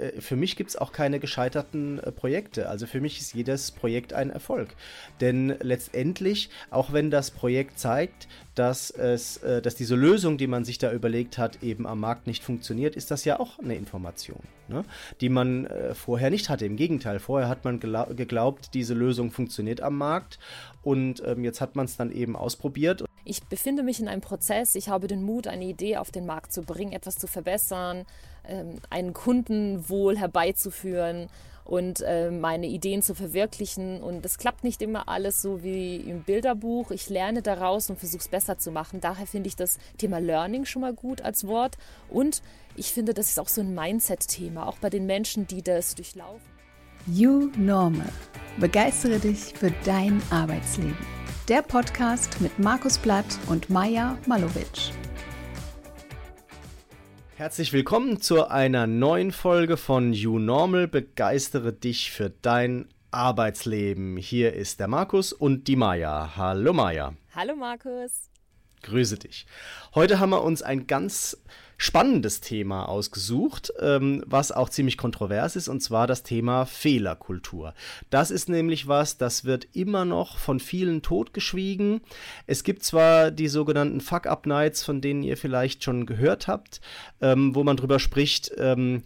äh, für mich gibt es auch keine gescheiterten äh, Projekte. Also für mich ist jedes Projekt ein Erfolg. Denn letztendlich, auch wenn das Projekt zeigt, dass, es, äh, dass diese Lösung, die man sich da überlegt hat, eben am Markt nicht funktioniert, ist das ja auch eine Information, ne? die man vorher nicht hatte. Im Gegenteil, vorher hat man geglaubt, diese Lösung funktioniert am Markt und ähm, jetzt hat man es dann eben ausprobiert. Ich befinde mich in einem Prozess, ich habe den Mut, eine Idee auf den Markt zu bringen, etwas zu verbessern, einen Kundenwohl herbeizuführen und äh, meine Ideen zu verwirklichen. Und es klappt nicht immer alles so wie im Bilderbuch. Ich lerne daraus und versuche es besser zu machen. Daher finde ich das Thema Learning schon mal gut als Wort. Und ich finde, das ist auch so ein Mindset-Thema, auch bei den Menschen, die das durchlaufen. You Normal. Begeistere dich für dein Arbeitsleben. Der Podcast mit Markus Blatt und Maja Malowitsch. Herzlich willkommen zu einer neuen Folge von You Normal. Begeistere dich für dein Arbeitsleben. Hier ist der Markus und die Maja. Hallo Maja. Hallo Markus. Grüße dich. Heute haben wir uns ein ganz spannendes Thema ausgesucht, ähm, was auch ziemlich kontrovers ist, und zwar das Thema Fehlerkultur. Das ist nämlich was, das wird immer noch von vielen totgeschwiegen. Es gibt zwar die sogenannten Fuck-Up-Nights, von denen ihr vielleicht schon gehört habt, ähm, wo man drüber spricht, ähm,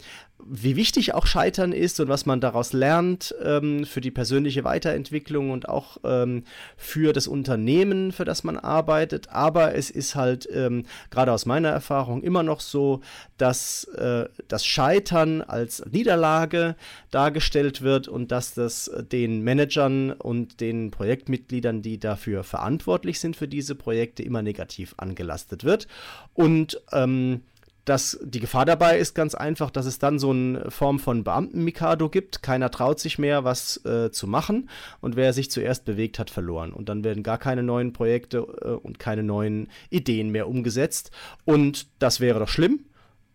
wie wichtig auch Scheitern ist und was man daraus lernt ähm, für die persönliche Weiterentwicklung und auch ähm, für das Unternehmen, für das man arbeitet. Aber es ist halt ähm, gerade aus meiner Erfahrung immer noch so, dass äh, das Scheitern als Niederlage dargestellt wird und dass das den Managern und den Projektmitgliedern, die dafür verantwortlich sind für diese Projekte, immer negativ angelastet wird. Und ähm, das, die Gefahr dabei ist ganz einfach, dass es dann so eine Form von Beamten-Mikado gibt. Keiner traut sich mehr, was äh, zu machen. Und wer sich zuerst bewegt hat, verloren. Und dann werden gar keine neuen Projekte äh, und keine neuen Ideen mehr umgesetzt. Und das wäre doch schlimm,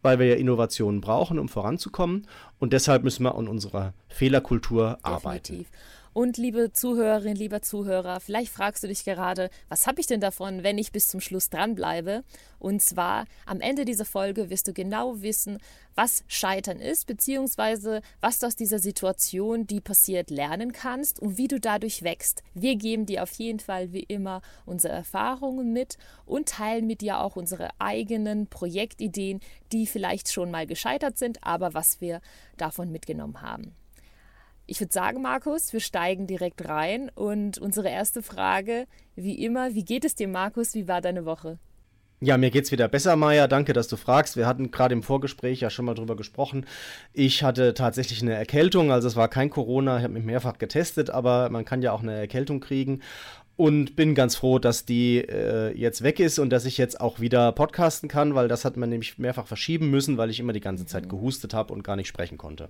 weil wir ja Innovationen brauchen, um voranzukommen. Und deshalb müssen wir an unserer Fehlerkultur Definitiv. arbeiten. Und liebe Zuhörerin, lieber Zuhörer, vielleicht fragst du dich gerade, was habe ich denn davon, wenn ich bis zum Schluss dranbleibe? Und zwar am Ende dieser Folge wirst du genau wissen, was Scheitern ist, beziehungsweise was du aus dieser Situation, die passiert, lernen kannst und wie du dadurch wächst. Wir geben dir auf jeden Fall wie immer unsere Erfahrungen mit und teilen mit dir auch unsere eigenen Projektideen, die vielleicht schon mal gescheitert sind, aber was wir davon mitgenommen haben. Ich würde sagen, Markus, wir steigen direkt rein und unsere erste Frage, wie immer, wie geht es dir, Markus? Wie war deine Woche? Ja, mir geht's wieder besser, Maja. Danke, dass du fragst. Wir hatten gerade im Vorgespräch ja schon mal drüber gesprochen. Ich hatte tatsächlich eine Erkältung, also es war kein Corona. Ich habe mich mehrfach getestet, aber man kann ja auch eine Erkältung kriegen. Und bin ganz froh, dass die äh, jetzt weg ist und dass ich jetzt auch wieder podcasten kann, weil das hat man nämlich mehrfach verschieben müssen, weil ich immer die ganze Zeit gehustet habe und gar nicht sprechen konnte.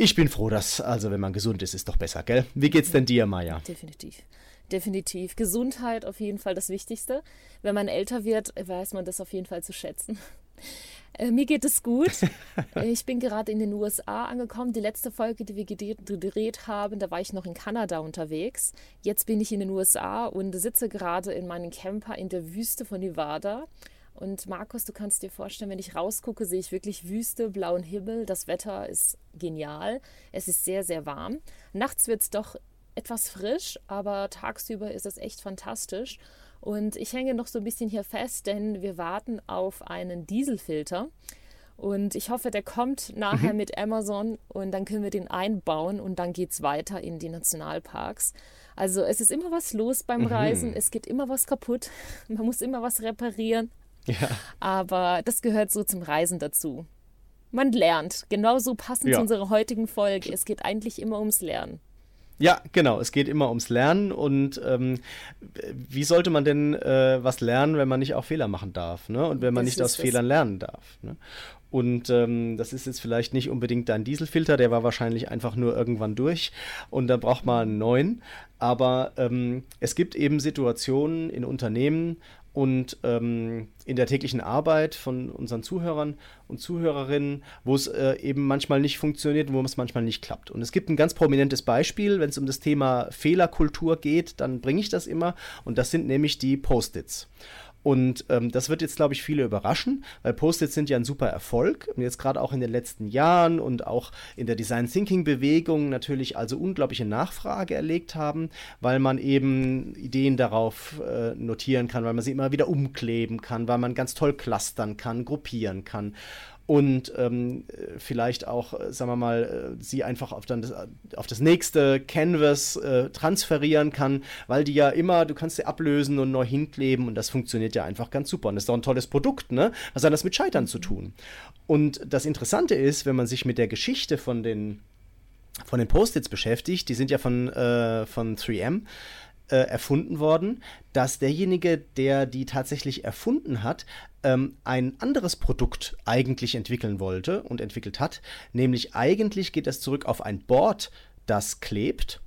Ich bin froh, dass, also wenn man gesund ist, ist doch besser, gell? Wie geht's denn dir, Maja? Definitiv. Definitiv. Gesundheit auf jeden Fall das Wichtigste. Wenn man älter wird, weiß man das auf jeden Fall zu schätzen. Äh, mir geht es gut. ich bin gerade in den USA angekommen. Die letzte Folge, die wir gedreht haben, da war ich noch in Kanada unterwegs. Jetzt bin ich in den USA und sitze gerade in meinem Camper in der Wüste von Nevada und Markus, du kannst dir vorstellen, wenn ich rausgucke, sehe ich wirklich Wüste, blauen Himmel. Das Wetter ist genial. Es ist sehr, sehr warm. Nachts wird es doch etwas frisch, aber tagsüber ist es echt fantastisch. Und ich hänge noch so ein bisschen hier fest, denn wir warten auf einen Dieselfilter. Und ich hoffe, der kommt nachher mhm. mit Amazon und dann können wir den einbauen und dann geht es weiter in die Nationalparks. Also es ist immer was los beim mhm. Reisen, es geht immer was kaputt, man muss immer was reparieren. Ja. Aber das gehört so zum Reisen dazu. Man lernt. Genauso passend ja. zu unserer heutigen Folge. Es geht eigentlich immer ums Lernen. Ja, genau. Es geht immer ums Lernen und ähm, wie sollte man denn äh, was lernen, wenn man nicht auch Fehler machen darf, ne? Und wenn man das nicht aus das. Fehlern lernen darf. Ne? Und ähm, das ist jetzt vielleicht nicht unbedingt dein Dieselfilter, der war wahrscheinlich einfach nur irgendwann durch und da braucht man einen neuen. Aber ähm, es gibt eben Situationen in Unternehmen, und ähm, in der täglichen Arbeit von unseren Zuhörern und Zuhörerinnen, wo es äh, eben manchmal nicht funktioniert und wo es manchmal nicht klappt. Und es gibt ein ganz prominentes Beispiel, wenn es um das Thema Fehlerkultur geht, dann bringe ich das immer und das sind nämlich die Post-its. Und ähm, das wird jetzt, glaube ich, viele überraschen, weil Post-its sind ja ein super Erfolg. Und jetzt gerade auch in den letzten Jahren und auch in der Design Thinking Bewegung natürlich also unglaubliche Nachfrage erlegt haben, weil man eben Ideen darauf äh, notieren kann, weil man sie immer wieder umkleben kann, weil man ganz toll clustern kann, gruppieren kann und ähm, vielleicht auch, äh, sagen wir mal, äh, sie einfach auf, dann das, auf das nächste Canvas äh, transferieren kann, weil die ja immer, du kannst sie ablösen und neu hinkleben und das funktioniert ja einfach ganz super. Und das ist doch ein tolles Produkt, ne? Was hat das mit Scheitern zu tun? Und das Interessante ist, wenn man sich mit der Geschichte von den, von den Post-its beschäftigt, die sind ja von, äh, von 3M, äh, erfunden worden, dass derjenige, der die tatsächlich erfunden hat, ähm, ein anderes Produkt eigentlich entwickeln wollte und entwickelt hat. Nämlich eigentlich geht das zurück auf ein Board, das klebt.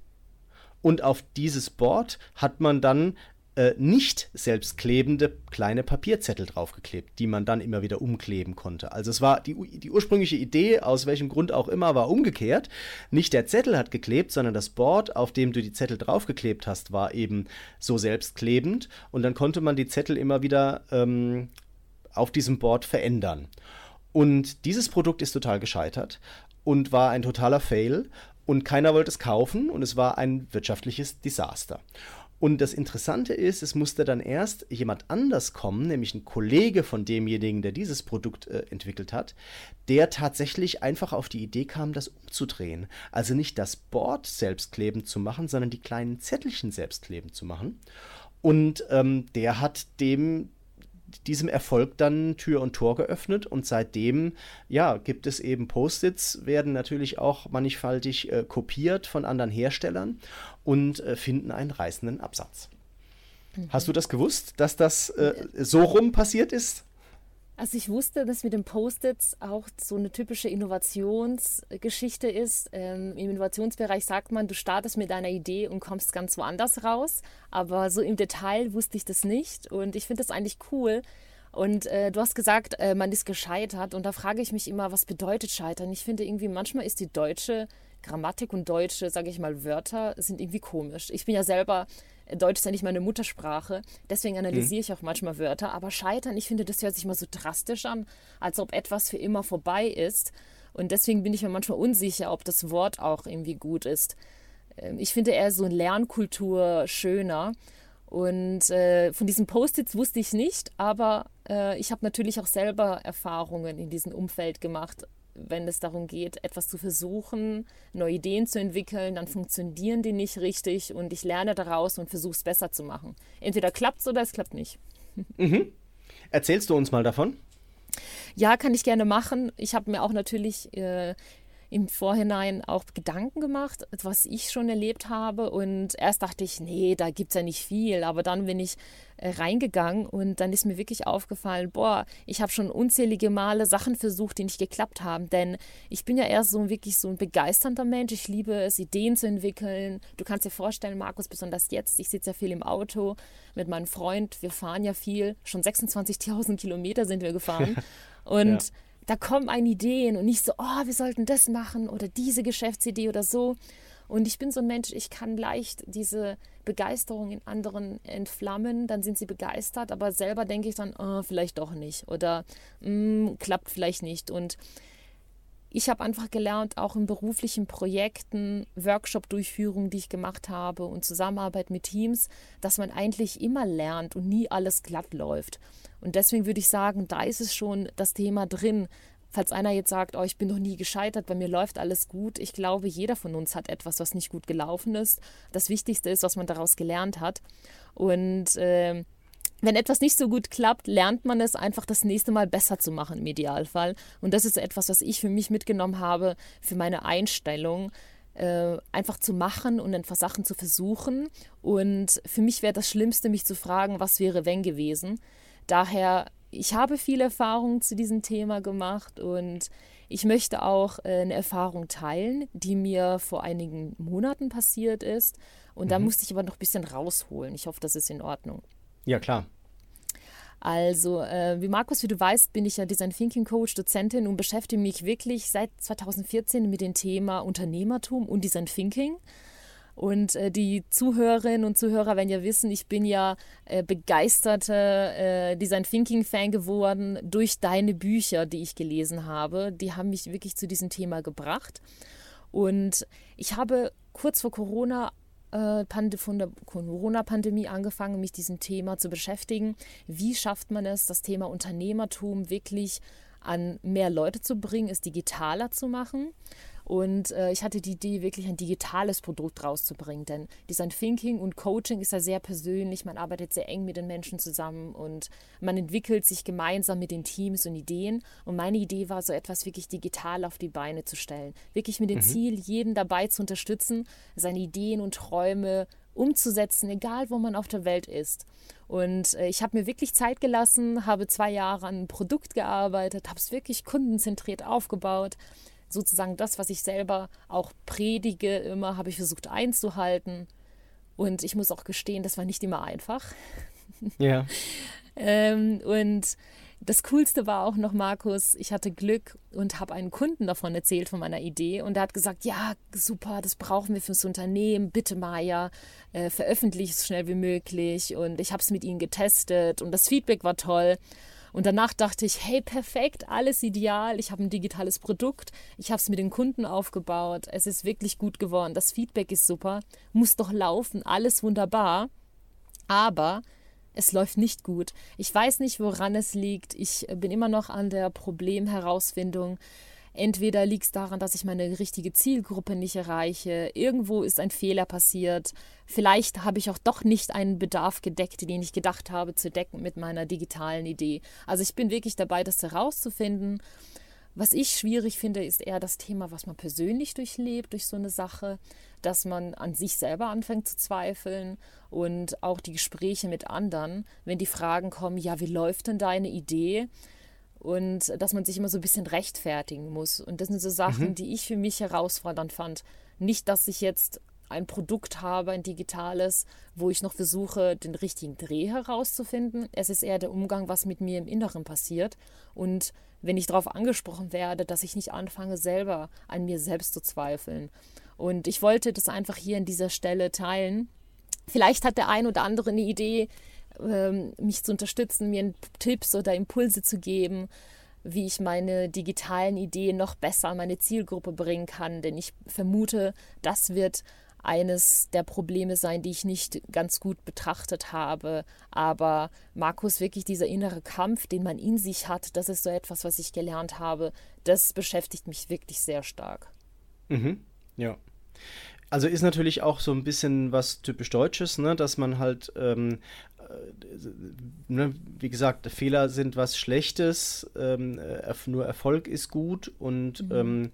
Und auf dieses Board hat man dann äh, nicht selbstklebende kleine Papierzettel draufgeklebt, die man dann immer wieder umkleben konnte. Also es war die, die ursprüngliche Idee, aus welchem Grund auch immer, war umgekehrt. Nicht der Zettel hat geklebt, sondern das Board, auf dem du die Zettel draufgeklebt hast, war eben so selbstklebend und dann konnte man die Zettel immer wieder ähm, auf diesem Board verändern. Und dieses Produkt ist total gescheitert und war ein totaler Fail und keiner wollte es kaufen und es war ein wirtschaftliches Desaster. Und das Interessante ist, es musste dann erst jemand anders kommen, nämlich ein Kollege von demjenigen, der dieses Produkt äh, entwickelt hat, der tatsächlich einfach auf die Idee kam, das umzudrehen. Also nicht das Board selbstklebend zu machen, sondern die kleinen Zettelchen selbstklebend zu machen. Und ähm, der hat dem diesem Erfolg dann Tür und Tor geöffnet und seitdem ja gibt es eben Post-its werden natürlich auch mannigfaltig äh, kopiert von anderen Herstellern und äh, finden einen reißenden Absatz. Mhm. Hast du das gewusst, dass das äh, so rum passiert ist? Also ich wusste, dass mit den Post-its auch so eine typische Innovationsgeschichte ist. Ähm, Im Innovationsbereich sagt man, du startest mit deiner Idee und kommst ganz woanders raus. Aber so im Detail wusste ich das nicht. Und ich finde das eigentlich cool. Und äh, du hast gesagt, äh, man ist gescheitert. Und da frage ich mich immer, was bedeutet Scheitern? Ich finde irgendwie, manchmal ist die deutsche Grammatik und deutsche, sage ich mal, Wörter sind irgendwie komisch. Ich bin ja selber Deutsch ist ja nicht meine Muttersprache, deswegen analysiere mhm. ich auch manchmal Wörter. Aber scheitern, ich finde, das hört sich mal so drastisch an, als ob etwas für immer vorbei ist. Und deswegen bin ich mir manchmal unsicher, ob das Wort auch irgendwie gut ist. Ähm, ich finde eher so eine Lernkultur schöner. Und äh, von diesen Post-its wusste ich nicht, aber äh, ich habe natürlich auch selber Erfahrungen in diesem Umfeld gemacht wenn es darum geht, etwas zu versuchen, neue Ideen zu entwickeln, dann funktionieren die nicht richtig und ich lerne daraus und versuche es besser zu machen. Entweder klappt es oder es klappt nicht. Mhm. Erzählst du uns mal davon? Ja, kann ich gerne machen. Ich habe mir auch natürlich äh, im Vorhinein auch Gedanken gemacht, was ich schon erlebt habe. Und erst dachte ich, nee, da gibt es ja nicht viel. Aber dann bin ich äh, reingegangen und dann ist mir wirklich aufgefallen, boah, ich habe schon unzählige Male Sachen versucht, die nicht geklappt haben. Denn ich bin ja erst so wirklich so ein begeisternder Mensch. Ich liebe es, Ideen zu entwickeln. Du kannst dir vorstellen, Markus, besonders jetzt, ich sitze ja viel im Auto mit meinem Freund. Wir fahren ja viel. Schon 26.000 Kilometer sind wir gefahren. Und ja da kommen eine Ideen und nicht so, oh, wir sollten das machen oder diese Geschäftsidee oder so. Und ich bin so ein Mensch, ich kann leicht diese Begeisterung in anderen entflammen, dann sind sie begeistert, aber selber denke ich dann, oh, vielleicht doch nicht oder mm, klappt vielleicht nicht. Und ich habe einfach gelernt, auch in beruflichen Projekten, Workshop-Durchführungen, die ich gemacht habe und Zusammenarbeit mit Teams, dass man eigentlich immer lernt und nie alles glatt läuft. Und deswegen würde ich sagen, da ist es schon das Thema drin. Falls einer jetzt sagt, oh, ich bin noch nie gescheitert, bei mir läuft alles gut. Ich glaube, jeder von uns hat etwas, was nicht gut gelaufen ist. Das Wichtigste ist, was man daraus gelernt hat. Und äh, wenn etwas nicht so gut klappt, lernt man es einfach das nächste Mal besser zu machen im Idealfall. Und das ist etwas, was ich für mich mitgenommen habe, für meine Einstellung. Äh, einfach zu machen und einfach Sachen zu versuchen. Und für mich wäre das Schlimmste, mich zu fragen, was wäre wenn gewesen. Daher, ich habe viele Erfahrungen zu diesem Thema gemacht und ich möchte auch äh, eine Erfahrung teilen, die mir vor einigen Monaten passiert ist. Und mhm. da musste ich aber noch ein bisschen rausholen. Ich hoffe, das ist in Ordnung. Ja, klar. Also, äh, wie Markus, wie du weißt, bin ich ja Design Thinking Coach, Dozentin und beschäftige mich wirklich seit 2014 mit dem Thema Unternehmertum und Design Thinking. Und äh, die Zuhörerinnen und Zuhörer werden ja wissen, ich bin ja äh, begeisterte äh, Design Thinking Fan geworden durch deine Bücher, die ich gelesen habe. Die haben mich wirklich zu diesem Thema gebracht. Und ich habe kurz vor Corona von der Corona-Pandemie angefangen, mich diesem Thema zu beschäftigen. Wie schafft man es, das Thema Unternehmertum wirklich an mehr Leute zu bringen, es digitaler zu machen? Und äh, ich hatte die Idee, wirklich ein digitales Produkt rauszubringen, denn Design Thinking und Coaching ist ja sehr persönlich. Man arbeitet sehr eng mit den Menschen zusammen und man entwickelt sich gemeinsam mit den Teams und Ideen. Und meine Idee war, so etwas wirklich digital auf die Beine zu stellen. Wirklich mit dem mhm. Ziel, jeden dabei zu unterstützen, seine Ideen und Träume umzusetzen, egal wo man auf der Welt ist. Und äh, ich habe mir wirklich Zeit gelassen, habe zwei Jahre an einem Produkt gearbeitet, habe es wirklich kundenzentriert aufgebaut, sozusagen das, was ich selber auch predige, immer habe ich versucht einzuhalten. Und ich muss auch gestehen, das war nicht immer einfach. Ja. ähm, und das Coolste war auch noch, Markus, ich hatte Glück und habe einen Kunden davon erzählt, von meiner Idee. Und er hat gesagt, ja, super, das brauchen wir fürs Unternehmen. Bitte, Maja, äh, veröffentliche es schnell wie möglich. Und ich habe es mit ihnen getestet und das Feedback war toll. Und danach dachte ich, hey, perfekt, alles ideal. Ich habe ein digitales Produkt. Ich habe es mit den Kunden aufgebaut. Es ist wirklich gut geworden. Das Feedback ist super. Muss doch laufen. Alles wunderbar. Aber es läuft nicht gut. Ich weiß nicht, woran es liegt. Ich bin immer noch an der Problemherausfindung. Entweder liegt es daran, dass ich meine richtige Zielgruppe nicht erreiche, irgendwo ist ein Fehler passiert, vielleicht habe ich auch doch nicht einen Bedarf gedeckt, den ich gedacht habe zu decken mit meiner digitalen Idee. Also ich bin wirklich dabei, das herauszufinden. Was ich schwierig finde, ist eher das Thema, was man persönlich durchlebt durch so eine Sache, dass man an sich selber anfängt zu zweifeln und auch die Gespräche mit anderen, wenn die Fragen kommen, ja, wie läuft denn deine Idee? Und dass man sich immer so ein bisschen rechtfertigen muss. Und das sind so Sachen, mhm. die ich für mich herausfordernd fand. Nicht, dass ich jetzt ein Produkt habe, ein digitales, wo ich noch versuche, den richtigen Dreh herauszufinden. Es ist eher der Umgang, was mit mir im Inneren passiert. Und wenn ich darauf angesprochen werde, dass ich nicht anfange, selber an mir selbst zu zweifeln. Und ich wollte das einfach hier an dieser Stelle teilen. Vielleicht hat der ein oder andere eine Idee, mich zu unterstützen, mir Tipps oder Impulse zu geben, wie ich meine digitalen Ideen noch besser an meine Zielgruppe bringen kann. Denn ich vermute, das wird eines der Probleme sein, die ich nicht ganz gut betrachtet habe. Aber Markus, wirklich dieser innere Kampf, den man in sich hat, das ist so etwas, was ich gelernt habe, das beschäftigt mich wirklich sehr stark. Mhm. Ja. Also ist natürlich auch so ein bisschen was typisch Deutsches, ne? dass man halt ähm, ne, wie gesagt, Fehler sind was Schlechtes, ähm, nur Erfolg ist gut und mhm. ähm,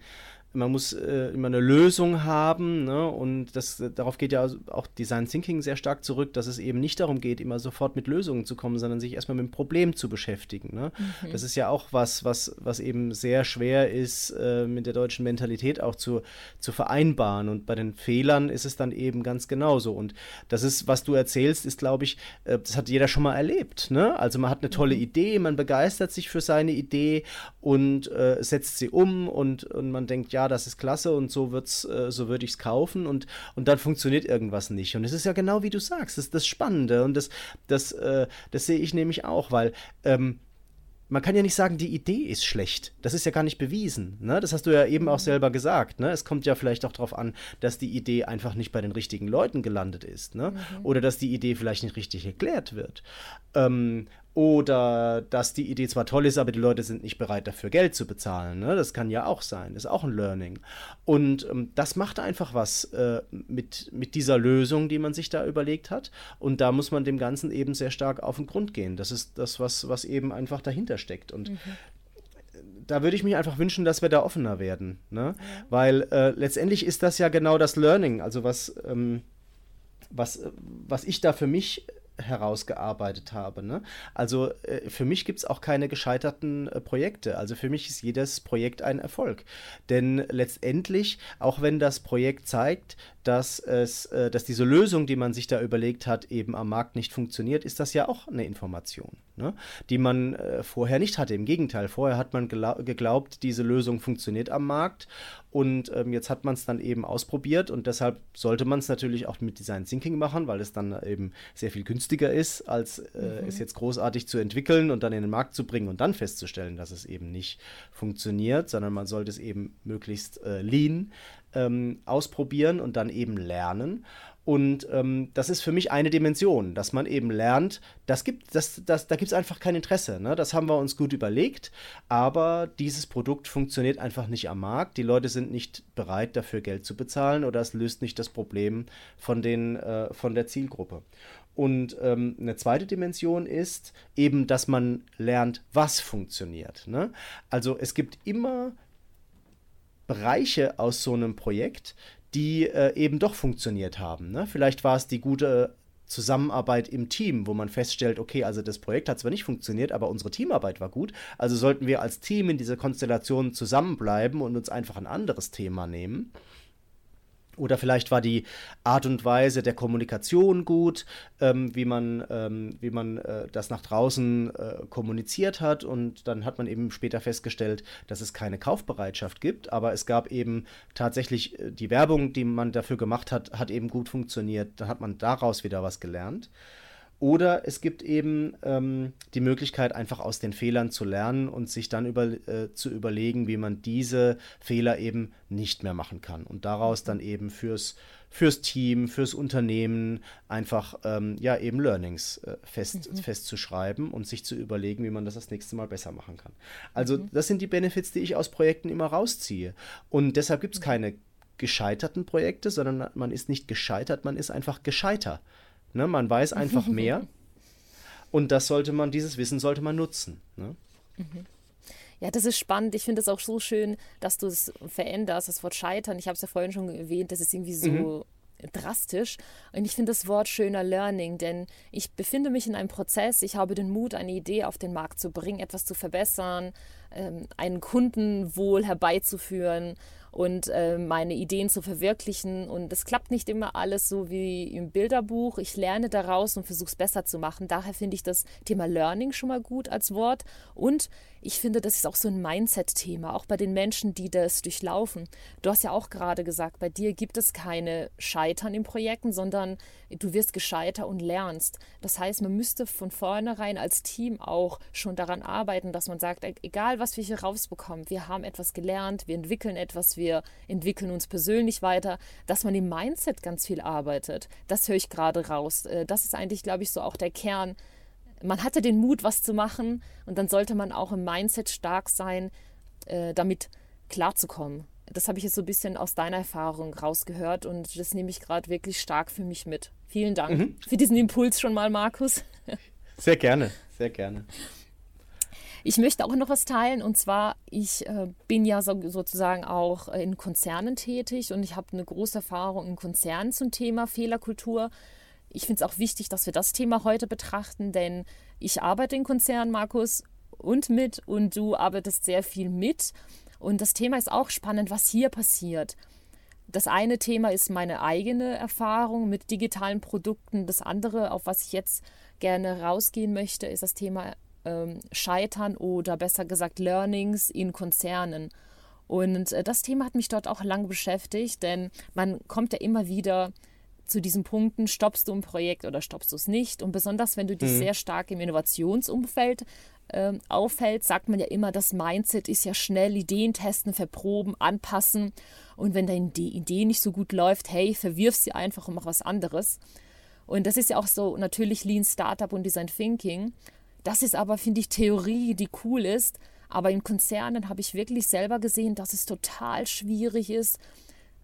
man muss äh, immer eine Lösung haben ne? und das, darauf geht ja auch Design Thinking sehr stark zurück, dass es eben nicht darum geht, immer sofort mit Lösungen zu kommen, sondern sich erstmal mit dem Problem zu beschäftigen. Ne? Mhm. Das ist ja auch was, was, was eben sehr schwer ist, äh, mit der deutschen Mentalität auch zu, zu vereinbaren und bei den Fehlern ist es dann eben ganz genauso und das ist, was du erzählst, ist glaube ich, äh, das hat jeder schon mal erlebt. Ne? Also man hat eine tolle mhm. Idee, man begeistert sich für seine Idee und äh, setzt sie um und, und man denkt, ja, das ist klasse und so wird's, äh, so würde ich es kaufen und, und dann funktioniert irgendwas nicht. Und es ist ja genau wie du sagst, das ist das Spannende und das, das, äh, das sehe ich nämlich auch, weil ähm, man kann ja nicht sagen, die Idee ist schlecht. Das ist ja gar nicht bewiesen. Ne? Das hast du ja eben auch mhm. selber gesagt. Ne? Es kommt ja vielleicht auch darauf an, dass die Idee einfach nicht bei den richtigen Leuten gelandet ist. Ne? Mhm. Oder dass die Idee vielleicht nicht richtig erklärt wird. Ähm, oder dass die Idee zwar toll ist, aber die Leute sind nicht bereit dafür Geld zu bezahlen. Ne? Das kann ja auch sein. Das ist auch ein Learning. Und ähm, das macht einfach was äh, mit, mit dieser Lösung, die man sich da überlegt hat. Und da muss man dem Ganzen eben sehr stark auf den Grund gehen. Das ist das, was, was eben einfach dahinter steckt. Und mhm da würde ich mich einfach wünschen, dass wir da offener werden. Ne? Weil äh, letztendlich ist das ja genau das Learning, also was, ähm, was, was ich da für mich herausgearbeitet habe. Ne? Also äh, für mich gibt es auch keine gescheiterten äh, Projekte. Also für mich ist jedes Projekt ein Erfolg. Denn letztendlich, auch wenn das Projekt zeigt, dass, es, äh, dass diese Lösung, die man sich da überlegt hat, eben am Markt nicht funktioniert, ist das ja auch eine Information, ne? die man äh, vorher nicht hatte. Im Gegenteil, vorher hat man geglaubt, diese Lösung funktioniert am Markt und ähm, jetzt hat man es dann eben ausprobiert und deshalb sollte man es natürlich auch mit Design Thinking machen, weil es dann eben sehr viel günstiger ist, als äh, mhm. es jetzt großartig zu entwickeln und dann in den Markt zu bringen und dann festzustellen, dass es eben nicht funktioniert, sondern man sollte es eben möglichst äh, lean ähm, ausprobieren und dann eben lernen. Und ähm, das ist für mich eine Dimension, dass man eben lernt, das gibt, das, das, da gibt es einfach kein Interesse. Ne? Das haben wir uns gut überlegt, aber dieses Produkt funktioniert einfach nicht am Markt. Die Leute sind nicht bereit, dafür Geld zu bezahlen oder es löst nicht das Problem von, den, äh, von der Zielgruppe. Und ähm, eine zweite Dimension ist eben, dass man lernt, was funktioniert. Ne? Also es gibt immer Bereiche aus so einem Projekt, die äh, eben doch funktioniert haben. Ne? Vielleicht war es die gute Zusammenarbeit im Team, wo man feststellt, okay, also das Projekt hat zwar nicht funktioniert, aber unsere Teamarbeit war gut, also sollten wir als Team in dieser Konstellation zusammenbleiben und uns einfach ein anderes Thema nehmen. Oder vielleicht war die Art und Weise der Kommunikation gut, ähm, wie man, ähm, wie man äh, das nach draußen äh, kommuniziert hat. Und dann hat man eben später festgestellt, dass es keine Kaufbereitschaft gibt. Aber es gab eben tatsächlich äh, die Werbung, die man dafür gemacht hat, hat eben gut funktioniert. Dann hat man daraus wieder was gelernt. Oder es gibt eben ähm, die Möglichkeit, einfach aus den Fehlern zu lernen und sich dann über, äh, zu überlegen, wie man diese Fehler eben nicht mehr machen kann. Und daraus dann eben fürs, fürs Team, fürs Unternehmen einfach ähm, ja eben Learnings äh, fest, mhm. festzuschreiben und sich zu überlegen, wie man das das nächste Mal besser machen kann. Also mhm. das sind die Benefits, die ich aus Projekten immer rausziehe. Und deshalb gibt es mhm. keine gescheiterten Projekte, sondern man ist nicht gescheitert, man ist einfach gescheiter. Ne? Man weiß einfach mehr. Und das sollte man, dieses Wissen sollte man nutzen. Ne? Mhm. Ja, das ist spannend. Ich finde es auch so schön, dass du es veränderst, das Wort Scheitern. Ich habe es ja vorhin schon erwähnt, das ist irgendwie so mhm. drastisch. Und ich finde das Wort schöner Learning, denn ich befinde mich in einem Prozess. Ich habe den Mut, eine Idee auf den Markt zu bringen, etwas zu verbessern, ähm, einen Kundenwohl herbeizuführen und äh, meine Ideen zu verwirklichen. Und es klappt nicht immer alles so wie im Bilderbuch. Ich lerne daraus und versuche es besser zu machen. Daher finde ich das Thema Learning schon mal gut als Wort. Und ich finde, das ist auch so ein Mindset-Thema, auch bei den Menschen, die das durchlaufen. Du hast ja auch gerade gesagt, bei dir gibt es keine Scheitern in Projekten, sondern du wirst gescheiter und lernst. Das heißt, man müsste von vornherein als Team auch schon daran arbeiten, dass man sagt, egal was wir hier rausbekommen, wir haben etwas gelernt, wir entwickeln etwas, wir entwickeln uns persönlich weiter, dass man im Mindset ganz viel arbeitet. Das höre ich gerade raus. Äh, das ist eigentlich, glaube ich, so auch der Kern man hatte den Mut, was zu machen und dann sollte man auch im Mindset stark sein, äh, damit klarzukommen. Das habe ich jetzt so ein bisschen aus deiner Erfahrung rausgehört und das nehme ich gerade wirklich stark für mich mit. Vielen Dank mhm. für diesen Impuls schon mal, Markus. Sehr gerne, sehr gerne. Ich möchte auch noch was teilen und zwar, ich äh, bin ja so, sozusagen auch in Konzernen tätig und ich habe eine große Erfahrung in Konzernen zum Thema Fehlerkultur ich finde es auch wichtig, dass wir das Thema heute betrachten, denn ich arbeite in Konzernen, Markus, und mit und du arbeitest sehr viel mit. Und das Thema ist auch spannend, was hier passiert. Das eine Thema ist meine eigene Erfahrung mit digitalen Produkten. Das andere, auf was ich jetzt gerne rausgehen möchte, ist das Thema ähm, Scheitern oder besser gesagt Learnings in Konzernen. Und äh, das Thema hat mich dort auch lang beschäftigt, denn man kommt ja immer wieder zu diesen Punkten, stoppst du ein Projekt oder stoppst du es nicht. Und besonders wenn du dich mhm. sehr stark im Innovationsumfeld äh, aufhältst, sagt man ja immer, das Mindset ist ja schnell Ideen testen, verproben, anpassen. Und wenn deine Idee nicht so gut läuft, hey, verwirf sie einfach und mach was anderes. Und das ist ja auch so natürlich Lean Startup und Design Thinking. Das ist aber, finde ich, Theorie, die cool ist. Aber in Konzernen habe ich wirklich selber gesehen, dass es total schwierig ist,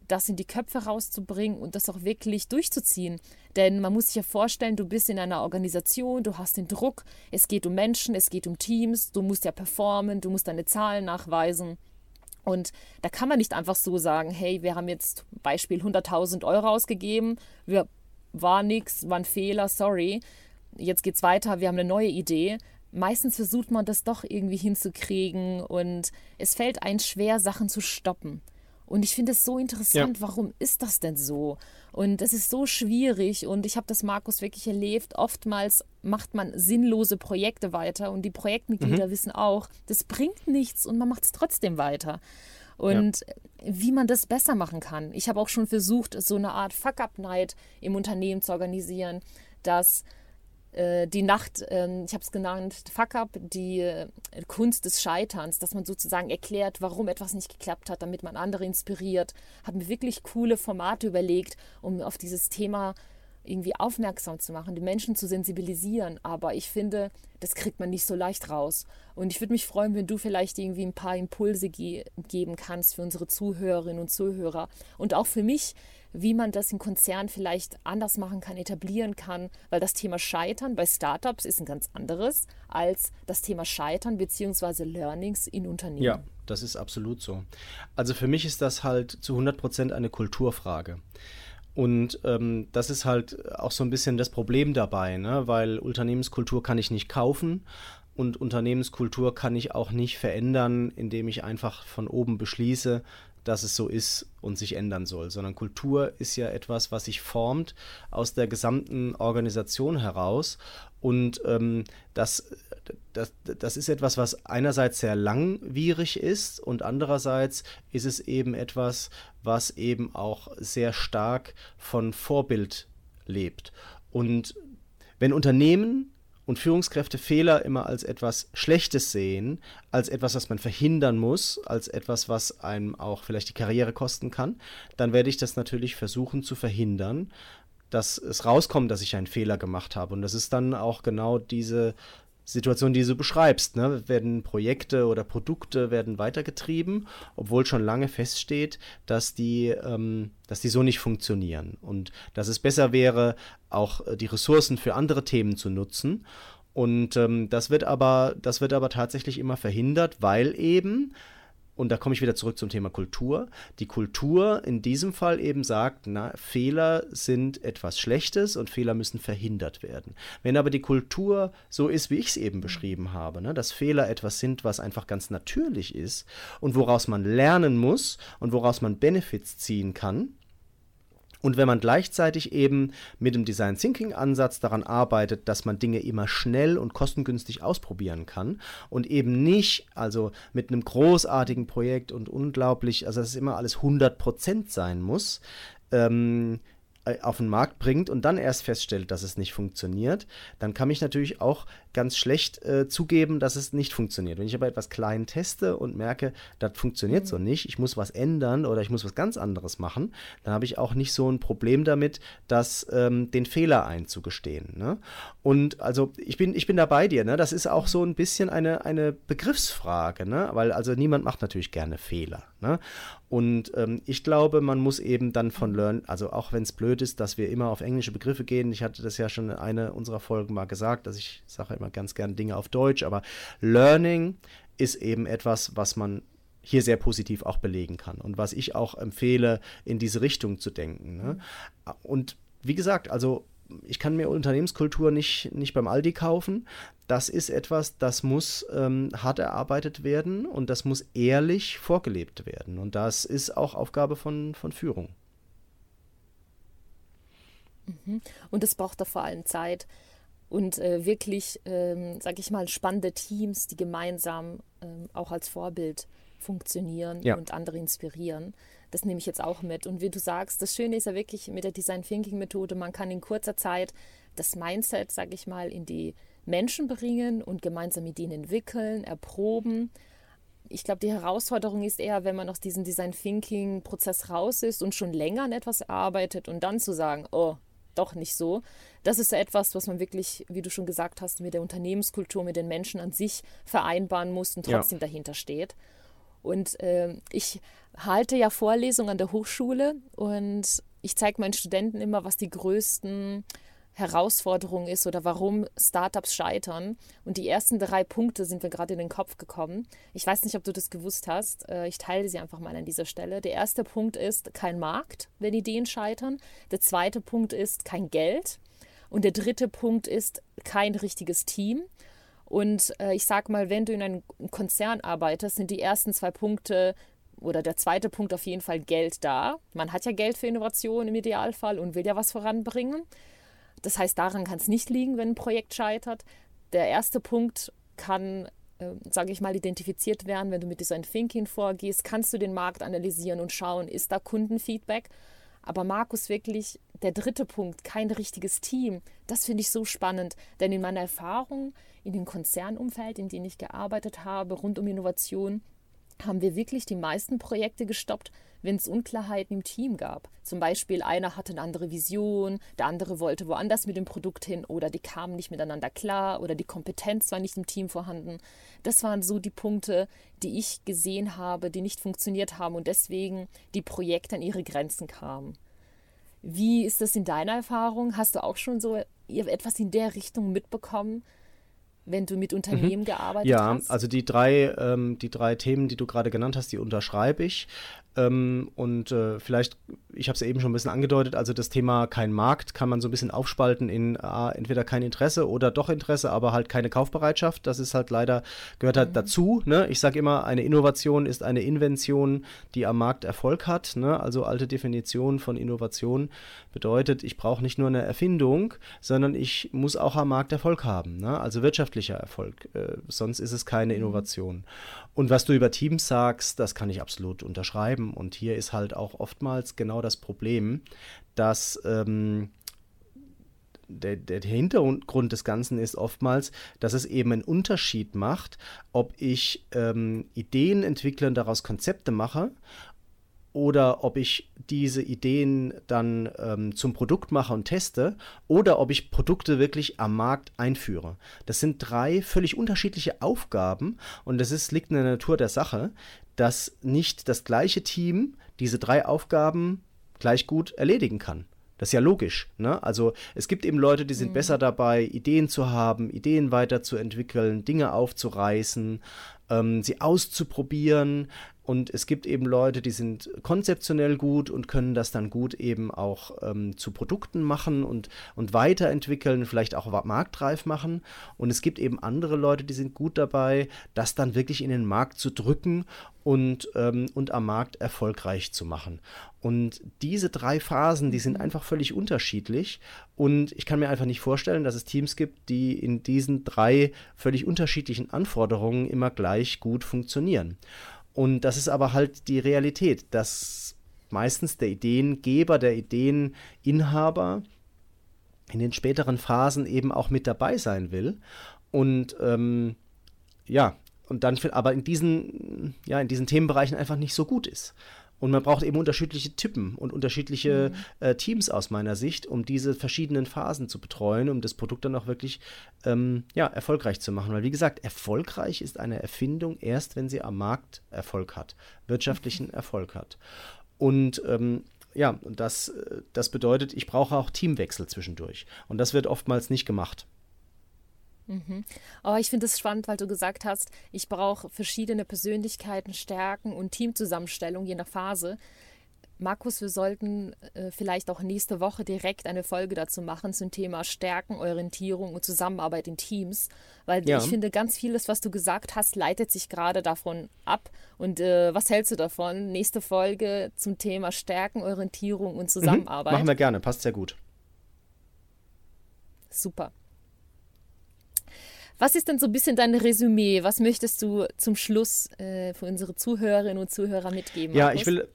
das in die Köpfe rauszubringen und das auch wirklich durchzuziehen. Denn man muss sich ja vorstellen, du bist in einer Organisation, du hast den Druck, es geht um Menschen, es geht um Teams, du musst ja performen, du musst deine Zahlen nachweisen. Und da kann man nicht einfach so sagen, hey, wir haben jetzt Beispiel 100.000 Euro ausgegeben, wir, war nichts, war ein Fehler, sorry, jetzt geht's weiter, wir haben eine neue Idee. Meistens versucht man das doch irgendwie hinzukriegen und es fällt einem schwer, Sachen zu stoppen. Und ich finde es so interessant, ja. warum ist das denn so? Und es ist so schwierig und ich habe das, Markus, wirklich erlebt. Oftmals macht man sinnlose Projekte weiter und die Projektmitglieder mhm. wissen auch, das bringt nichts und man macht es trotzdem weiter. Und ja. wie man das besser machen kann. Ich habe auch schon versucht, so eine Art Fuck-Up-Night im Unternehmen zu organisieren, dass die Nacht, äh, ich habe es genannt, Fuck Up, die äh, Kunst des Scheiterns, dass man sozusagen erklärt, warum etwas nicht geklappt hat, damit man andere inspiriert. Habe mir wirklich coole Formate überlegt, um auf dieses Thema irgendwie aufmerksam zu machen, die Menschen zu sensibilisieren. Aber ich finde, das kriegt man nicht so leicht raus. Und ich würde mich freuen, wenn du vielleicht irgendwie ein paar Impulse ge geben kannst für unsere Zuhörerinnen und Zuhörer und auch für mich, wie man das im Konzern vielleicht anders machen kann, etablieren kann, weil das Thema Scheitern bei Startups ist ein ganz anderes als das Thema Scheitern bzw. Learnings in Unternehmen. Ja, das ist absolut so. Also für mich ist das halt zu 100 Prozent eine Kulturfrage. Und ähm, das ist halt auch so ein bisschen das Problem dabei, ne? weil Unternehmenskultur kann ich nicht kaufen und Unternehmenskultur kann ich auch nicht verändern, indem ich einfach von oben beschließe, dass es so ist und sich ändern soll, sondern Kultur ist ja etwas, was sich formt aus der gesamten Organisation heraus. Und ähm, das, das, das ist etwas, was einerseits sehr langwierig ist und andererseits ist es eben etwas, was eben auch sehr stark von Vorbild lebt. Und wenn Unternehmen und Führungskräfte Fehler immer als etwas Schlechtes sehen, als etwas, was man verhindern muss, als etwas, was einem auch vielleicht die Karriere kosten kann, dann werde ich das natürlich versuchen zu verhindern, dass es rauskommt, dass ich einen Fehler gemacht habe. Und das ist dann auch genau diese Situation, die du beschreibst, ne, werden Projekte oder Produkte werden weitergetrieben, obwohl schon lange feststeht, dass die, ähm, dass die so nicht funktionieren und dass es besser wäre, auch äh, die Ressourcen für andere Themen zu nutzen. Und ähm, das wird aber, das wird aber tatsächlich immer verhindert, weil eben und da komme ich wieder zurück zum Thema Kultur. Die Kultur in diesem Fall eben sagt, na, Fehler sind etwas Schlechtes und Fehler müssen verhindert werden. Wenn aber die Kultur so ist, wie ich es eben beschrieben habe, ne, dass Fehler etwas sind, was einfach ganz natürlich ist und woraus man lernen muss und woraus man Benefits ziehen kann, und wenn man gleichzeitig eben mit dem Design Thinking Ansatz daran arbeitet, dass man Dinge immer schnell und kostengünstig ausprobieren kann und eben nicht, also mit einem großartigen Projekt und unglaublich, also dass es immer alles 100% sein muss, ähm, äh, auf den Markt bringt und dann erst feststellt, dass es nicht funktioniert, dann kann ich natürlich auch ganz schlecht äh, zugeben, dass es nicht funktioniert. Wenn ich aber etwas klein teste und merke, das funktioniert mhm. so nicht, ich muss was ändern oder ich muss was ganz anderes machen, dann habe ich auch nicht so ein Problem damit, das ähm, den Fehler einzugestehen. Ne? Und also ich bin, ich bin da bei dir, ne? das ist auch so ein bisschen eine, eine Begriffsfrage, ne? weil also niemand macht natürlich gerne Fehler. Ne? Und ähm, ich glaube, man muss eben dann von Learn, also auch wenn es blöd ist, dass wir immer auf englische Begriffe gehen. Ich hatte das ja schon in einer unserer Folgen mal gesagt, dass ich sage immer ganz gerne Dinge auf Deutsch, aber Learning ist eben etwas, was man hier sehr positiv auch belegen kann und was ich auch empfehle, in diese Richtung zu denken. Ne? Und wie gesagt, also ich kann mir Unternehmenskultur nicht, nicht beim Aldi kaufen. Das ist etwas, das muss ähm, hart erarbeitet werden und das muss ehrlich vorgelebt werden. Und das ist auch Aufgabe von, von Führung. Mhm. Und es braucht da vor allem Zeit und äh, wirklich, ähm, sage ich mal, spannende Teams, die gemeinsam ähm, auch als Vorbild funktionieren ja. und andere inspirieren. Das nehme ich jetzt auch mit. Und wie du sagst, das Schöne ist ja wirklich mit der Design Thinking Methode, man kann in kurzer Zeit das Mindset, sage ich mal, in die Menschen bringen und gemeinsam mit ihnen entwickeln, erproben. Ich glaube, die Herausforderung ist eher, wenn man aus diesem Design Thinking Prozess raus ist und schon länger an etwas arbeitet und dann zu sagen, oh, doch nicht so. Das ist etwas, was man wirklich, wie du schon gesagt hast, mit der Unternehmenskultur, mit den Menschen an sich vereinbaren muss und trotzdem ja. dahinter steht. Und äh, ich halte ja Vorlesungen an der Hochschule und ich zeige meinen Studenten immer, was die größten Herausforderungen ist oder warum Startups scheitern. Und die ersten drei Punkte sind mir gerade in den Kopf gekommen. Ich weiß nicht, ob du das gewusst hast. Äh, ich teile sie einfach mal an dieser Stelle. Der erste Punkt ist kein Markt, wenn Ideen scheitern. Der zweite Punkt ist kein Geld. Und der dritte Punkt ist kein richtiges Team. Und äh, ich sage mal, wenn du in einem Konzern arbeitest, sind die ersten zwei Punkte oder der zweite Punkt auf jeden Fall Geld da. Man hat ja Geld für Innovation im Idealfall und will ja was voranbringen. Das heißt, daran kann es nicht liegen, wenn ein Projekt scheitert. Der erste Punkt kann, äh, sage ich mal, identifiziert werden, wenn du mit Design Thinking vorgehst, kannst du den Markt analysieren und schauen, ist da Kundenfeedback. Aber Markus, wirklich der dritte Punkt, kein richtiges Team, das finde ich so spannend. Denn in meiner Erfahrung, in dem Konzernumfeld, in dem ich gearbeitet habe, rund um Innovation, haben wir wirklich die meisten Projekte gestoppt, wenn es Unklarheiten im Team gab. Zum Beispiel einer hatte eine andere Vision, der andere wollte woanders mit dem Produkt hin oder die kamen nicht miteinander klar oder die Kompetenz war nicht im Team vorhanden. Das waren so die Punkte, die ich gesehen habe, die nicht funktioniert haben und deswegen die Projekte an ihre Grenzen kamen. Wie ist das in deiner Erfahrung? Hast du auch schon so etwas in der Richtung mitbekommen? Wenn du mit mhm. Unternehmen mhm. gearbeitet ja, hast? Ja, also die drei, ähm, die drei Themen, die du gerade genannt hast, die unterschreibe ich. Ähm, und äh, vielleicht, ich habe es ja eben schon ein bisschen angedeutet, also das Thema kein Markt kann man so ein bisschen aufspalten in äh, entweder kein Interesse oder doch Interesse, aber halt keine Kaufbereitschaft. Das ist halt leider, gehört halt mhm. dazu. Ne? Ich sage immer, eine Innovation ist eine Invention, die am Markt Erfolg hat. Ne? Also alte Definition von Innovation bedeutet, ich brauche nicht nur eine Erfindung, sondern ich muss auch am Markt Erfolg haben. Ne? Also wirtschaftlicher Erfolg. Äh, sonst ist es keine. Innovation. Und was du über Teams sagst, das kann ich absolut unterschreiben. Und hier ist halt auch oftmals genau das Problem, dass ähm, der, der, Hintergrund des Ganzen ist oftmals, dass es eben einen Unterschied macht, ob ich ähm, Ideen entwickle und daraus Konzepte mache oder ob ich diese Ideen dann ähm, zum Produkt mache und teste oder ob ich Produkte wirklich am Markt einführe. Das sind drei völlig unterschiedliche Aufgaben und es ist, liegt in der Natur der Sache, dass nicht das gleiche Team diese drei Aufgaben gleich gut erledigen kann. Das ist ja logisch. Ne? Also es gibt eben Leute, die sind mhm. besser dabei, Ideen zu haben, Ideen weiterzuentwickeln, Dinge aufzureißen, ähm, sie auszuprobieren, und es gibt eben Leute, die sind konzeptionell gut und können das dann gut eben auch ähm, zu Produkten machen und, und weiterentwickeln, vielleicht auch marktreif machen. Und es gibt eben andere Leute, die sind gut dabei, das dann wirklich in den Markt zu drücken und, ähm, und am Markt erfolgreich zu machen. Und diese drei Phasen, die sind einfach völlig unterschiedlich. Und ich kann mir einfach nicht vorstellen, dass es Teams gibt, die in diesen drei völlig unterschiedlichen Anforderungen immer gleich gut funktionieren. Und das ist aber halt die Realität, dass meistens der Ideengeber, der Ideeninhaber in den späteren Phasen eben auch mit dabei sein will. Und ähm, ja, und dann aber in diesen, ja, in diesen Themenbereichen einfach nicht so gut ist. Und man braucht eben unterschiedliche Typen und unterschiedliche mhm. äh, Teams aus meiner Sicht, um diese verschiedenen Phasen zu betreuen, um das Produkt dann auch wirklich ähm, ja, erfolgreich zu machen. Weil wie gesagt, erfolgreich ist eine Erfindung erst, wenn sie am Markt Erfolg hat, wirtschaftlichen mhm. Erfolg hat. Und ähm, ja, das, das bedeutet, ich brauche auch Teamwechsel zwischendurch. Und das wird oftmals nicht gemacht. Mhm. Aber ich finde es spannend, weil du gesagt hast, ich brauche verschiedene Persönlichkeiten, Stärken und Teamzusammenstellung je nach Phase. Markus, wir sollten äh, vielleicht auch nächste Woche direkt eine Folge dazu machen zum Thema Stärken, Orientierung und Zusammenarbeit in Teams, weil ja. ich finde, ganz vieles, was du gesagt hast, leitet sich gerade davon ab. Und äh, was hältst du davon? Nächste Folge zum Thema Stärken, Orientierung und. Zusammenarbeit. Mhm. Machen wir gerne, passt sehr gut. Super. Was ist denn so ein bisschen dein Resümee? Was möchtest du zum Schluss äh, für unsere Zuhörerinnen und Zuhörer mitgeben? Ja, Markus? ich will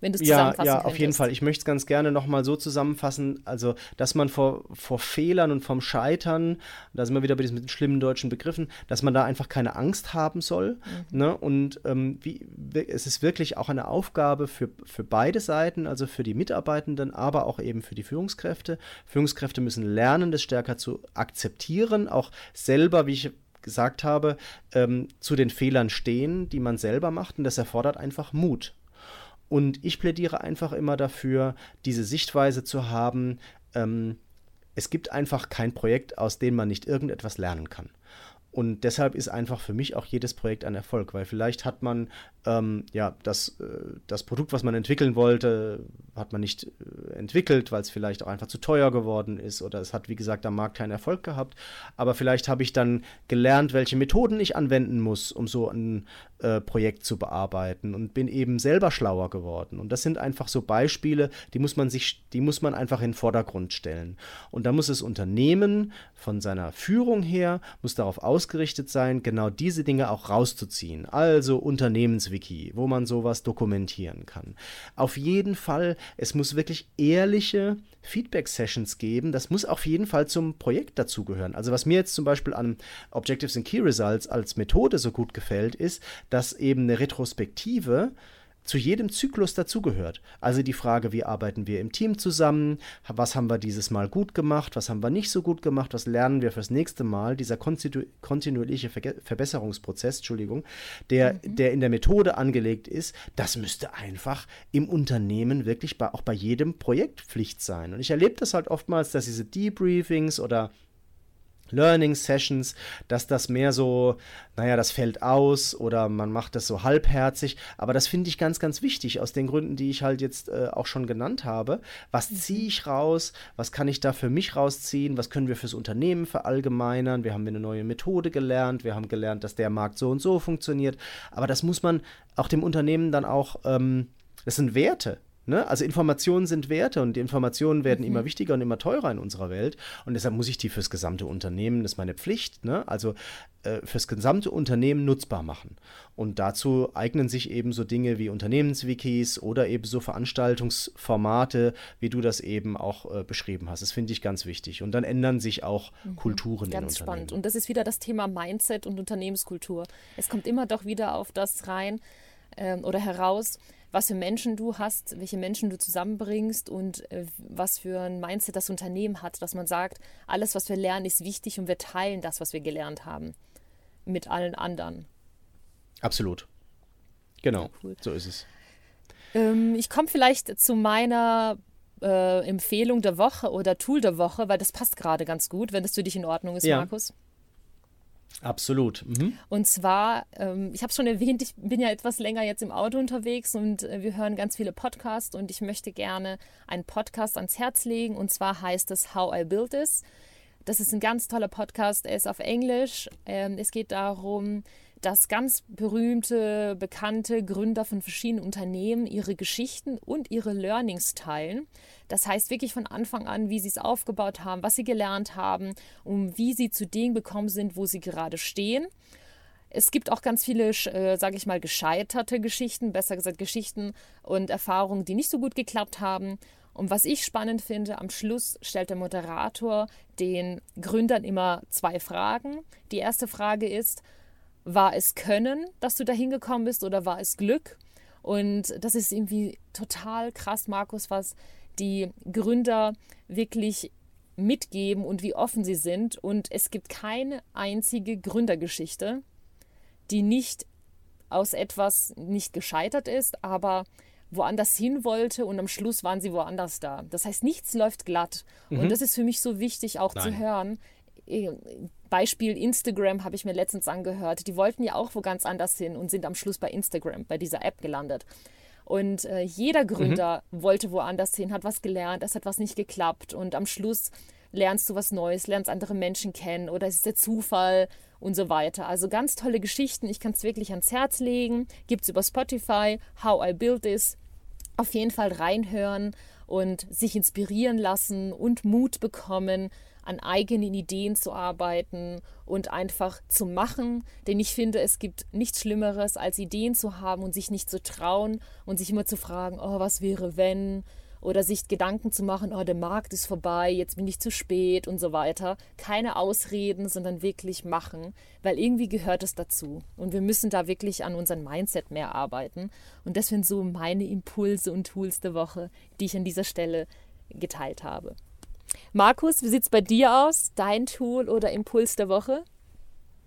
wenn du es ja, ja, auf jeden Fall. Ich möchte es ganz gerne nochmal so zusammenfassen, also, dass man vor, vor Fehlern und vom Scheitern, da sind wir wieder bei diesen schlimmen deutschen Begriffen, dass man da einfach keine Angst haben soll. Mhm. Ne? Und ähm, wie, es ist wirklich auch eine Aufgabe für, für beide Seiten, also für die Mitarbeitenden, aber auch eben für die Führungskräfte. Führungskräfte müssen lernen, das stärker zu akzeptieren, auch selber, wie ich gesagt habe, ähm, zu den Fehlern stehen, die man selber macht. Und das erfordert einfach Mut. Und ich plädiere einfach immer dafür, diese Sichtweise zu haben, ähm, es gibt einfach kein Projekt, aus dem man nicht irgendetwas lernen kann. Und deshalb ist einfach für mich auch jedes Projekt ein Erfolg, weil vielleicht hat man ähm, ja das, äh, das Produkt, was man entwickeln wollte, hat man nicht äh, entwickelt, weil es vielleicht auch einfach zu teuer geworden ist oder es hat, wie gesagt, am Markt keinen Erfolg gehabt. Aber vielleicht habe ich dann gelernt, welche Methoden ich anwenden muss, um so ein äh, Projekt zu bearbeiten und bin eben selber schlauer geworden. Und das sind einfach so Beispiele, die muss man sich, die muss man einfach in den Vordergrund stellen. Und da muss das Unternehmen von seiner Führung her, muss darauf ausgerichtet sein, genau diese Dinge auch rauszuziehen. Also Unternehmenswiki, wo man sowas dokumentieren kann. Auf jeden Fall, es muss wirklich ehrliche Feedback-Sessions geben. Das muss auf jeden Fall zum Projekt dazugehören. Also was mir jetzt zum Beispiel an Objectives and Key Results als Methode so gut gefällt, ist, dass eben eine Retrospektive zu jedem Zyklus dazugehört. Also die Frage, wie arbeiten wir im Team zusammen, was haben wir dieses Mal gut gemacht, was haben wir nicht so gut gemacht, was lernen wir fürs nächste Mal, dieser kontinu kontinuierliche Ver Verbesserungsprozess, Entschuldigung, der, mhm. der in der Methode angelegt ist, das müsste einfach im Unternehmen wirklich bei, auch bei jedem Projekt Pflicht sein. Und ich erlebe das halt oftmals, dass diese Debriefings oder Learning Sessions, dass das mehr so, naja, das fällt aus oder man macht das so halbherzig. Aber das finde ich ganz, ganz wichtig aus den Gründen, die ich halt jetzt äh, auch schon genannt habe. Was mhm. ziehe ich raus? Was kann ich da für mich rausziehen? Was können wir fürs Unternehmen verallgemeinern? Wir haben eine neue Methode gelernt. Wir haben gelernt, dass der Markt so und so funktioniert. Aber das muss man auch dem Unternehmen dann auch, ähm, das sind Werte. Ne? Also Informationen sind Werte und die Informationen werden mhm. immer wichtiger und immer teurer in unserer Welt. Und deshalb muss ich die fürs gesamte Unternehmen, das ist meine Pflicht, ne? also äh, fürs gesamte Unternehmen nutzbar machen. Und dazu eignen sich eben so Dinge wie Unternehmenswikis oder eben so Veranstaltungsformate, wie du das eben auch äh, beschrieben hast. Das finde ich ganz wichtig. Und dann ändern sich auch mhm. Kulturen ganz in Unternehmen. spannend. Und das ist wieder das Thema Mindset und Unternehmenskultur. Es kommt immer doch wieder auf das rein ähm, oder heraus, was für Menschen du hast, welche Menschen du zusammenbringst und äh, was für ein Mindset das Unternehmen hat, dass man sagt, alles, was wir lernen, ist wichtig und wir teilen das, was wir gelernt haben, mit allen anderen. Absolut. Genau, ja, cool. so ist es. Ähm, ich komme vielleicht zu meiner äh, Empfehlung der Woche oder Tool der Woche, weil das passt gerade ganz gut, wenn das für dich in Ordnung ist, ja. Markus. Absolut. Mhm. Und zwar, ähm, ich habe es schon erwähnt, ich bin ja etwas länger jetzt im Auto unterwegs und äh, wir hören ganz viele Podcasts und ich möchte gerne einen Podcast ans Herz legen und zwar heißt es How I Built This. Das ist ein ganz toller Podcast, er ist auf Englisch. Ähm, es geht darum, dass ganz berühmte, bekannte Gründer von verschiedenen Unternehmen ihre Geschichten und ihre Learnings teilen. Das heißt wirklich von Anfang an, wie sie es aufgebaut haben, was sie gelernt haben und wie sie zu dem gekommen sind, wo sie gerade stehen. Es gibt auch ganz viele, äh, sage ich mal, gescheiterte Geschichten, besser gesagt Geschichten und Erfahrungen, die nicht so gut geklappt haben. Und was ich spannend finde, am Schluss stellt der Moderator den Gründern immer zwei Fragen. Die erste Frage ist, war es Können, dass du da hingekommen bist oder war es Glück? Und das ist irgendwie total krass, Markus, was die Gründer wirklich mitgeben und wie offen sie sind. Und es gibt keine einzige Gründergeschichte, die nicht aus etwas nicht gescheitert ist, aber woanders hin wollte und am Schluss waren sie woanders da. Das heißt, nichts läuft glatt. Mhm. Und das ist für mich so wichtig auch Nein. zu hören. Beispiel Instagram habe ich mir letztens angehört. Die wollten ja auch wo ganz anders hin und sind am Schluss bei Instagram, bei dieser App gelandet. Und äh, jeder Gründer mhm. wollte woanders hin, hat was gelernt, es hat was nicht geklappt. Und am Schluss lernst du was Neues, lernst andere Menschen kennen oder es ist der Zufall und so weiter. Also ganz tolle Geschichten. Ich kann es wirklich ans Herz legen. Gibt es über Spotify, How I Built This. Auf jeden Fall reinhören und sich inspirieren lassen und Mut bekommen, an eigenen Ideen zu arbeiten und einfach zu machen. Denn ich finde, es gibt nichts Schlimmeres, als Ideen zu haben und sich nicht zu trauen und sich immer zu fragen, oh, was wäre wenn? Oder sich Gedanken zu machen, oh, der Markt ist vorbei, jetzt bin ich zu spät und so weiter. Keine Ausreden, sondern wirklich machen, weil irgendwie gehört es dazu. Und wir müssen da wirklich an unserem Mindset mehr arbeiten. Und das sind so meine Impulse und Tools der Woche, die ich an dieser Stelle geteilt habe. Markus, wie sieht es bei dir aus? Dein Tool oder Impuls der Woche?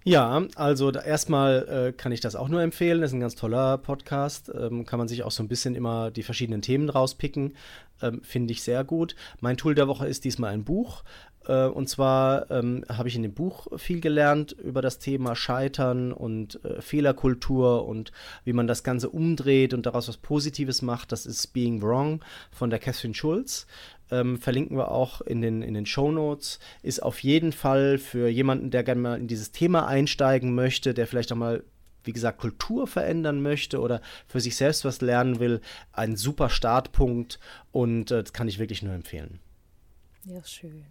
Ja, also erstmal äh, kann ich das auch nur empfehlen. Das ist ein ganz toller Podcast. Ähm, kann man sich auch so ein bisschen immer die verschiedenen Themen rauspicken. Ähm, Finde ich sehr gut. Mein Tool der Woche ist diesmal ein Buch. Äh, und zwar ähm, habe ich in dem Buch viel gelernt über das Thema Scheitern und äh, Fehlerkultur und wie man das Ganze umdreht und daraus was Positives macht. Das ist Being Wrong von der Catherine Schulz. Ähm, verlinken wir auch in den, in den Show Notes. Ist auf jeden Fall für jemanden, der gerne mal in dieses Thema einsteigen möchte, der vielleicht auch mal wie gesagt, Kultur verändern möchte oder für sich selbst was lernen will, ein super Startpunkt und äh, das kann ich wirklich nur empfehlen. Ja, schön.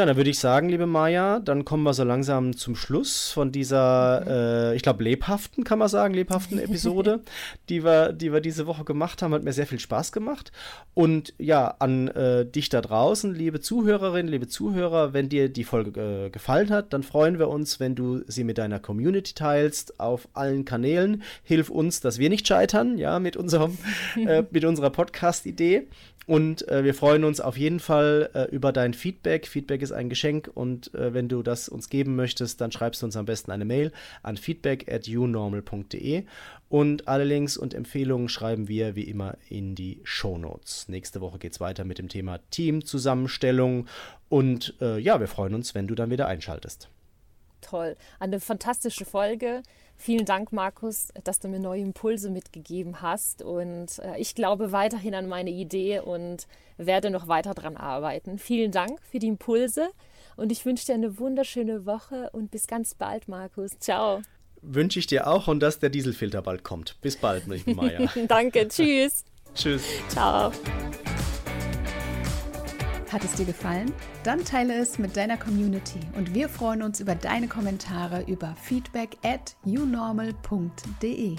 Ja, dann würde ich sagen, liebe Maja, dann kommen wir so langsam zum Schluss von dieser, äh, ich glaube, lebhaften, kann man sagen, lebhaften Episode, die, wir, die wir diese Woche gemacht haben. Hat mir sehr viel Spaß gemacht. Und ja, an äh, dich da draußen, liebe Zuhörerinnen, liebe Zuhörer, wenn dir die Folge äh, gefallen hat, dann freuen wir uns, wenn du sie mit deiner Community teilst auf allen Kanälen. Hilf uns, dass wir nicht scheitern, ja, mit unserem, äh, mit unserer Podcast-Idee. Und äh, wir freuen uns auf jeden Fall äh, über dein Feedback. Feedback ist ein Geschenk und äh, wenn du das uns geben möchtest, dann schreibst du uns am besten eine Mail an feedback at unormal.de und alle Links und Empfehlungen schreiben wir wie immer in die Show Notes. Nächste Woche geht es weiter mit dem Thema Teamzusammenstellung und äh, ja, wir freuen uns, wenn du dann wieder einschaltest. Toll, eine fantastische Folge. Vielen Dank, Markus, dass du mir neue Impulse mitgegeben hast. Und äh, ich glaube weiterhin an meine Idee und werde noch weiter daran arbeiten. Vielen Dank für die Impulse und ich wünsche dir eine wunderschöne Woche und bis ganz bald, Markus. Ciao. Wünsche ich dir auch und dass der Dieselfilter bald kommt. Bis bald, Maja. Danke, tschüss. tschüss. Ciao. Hat es dir gefallen? Dann teile es mit deiner Community und wir freuen uns über deine Kommentare über feedback at unormal.de.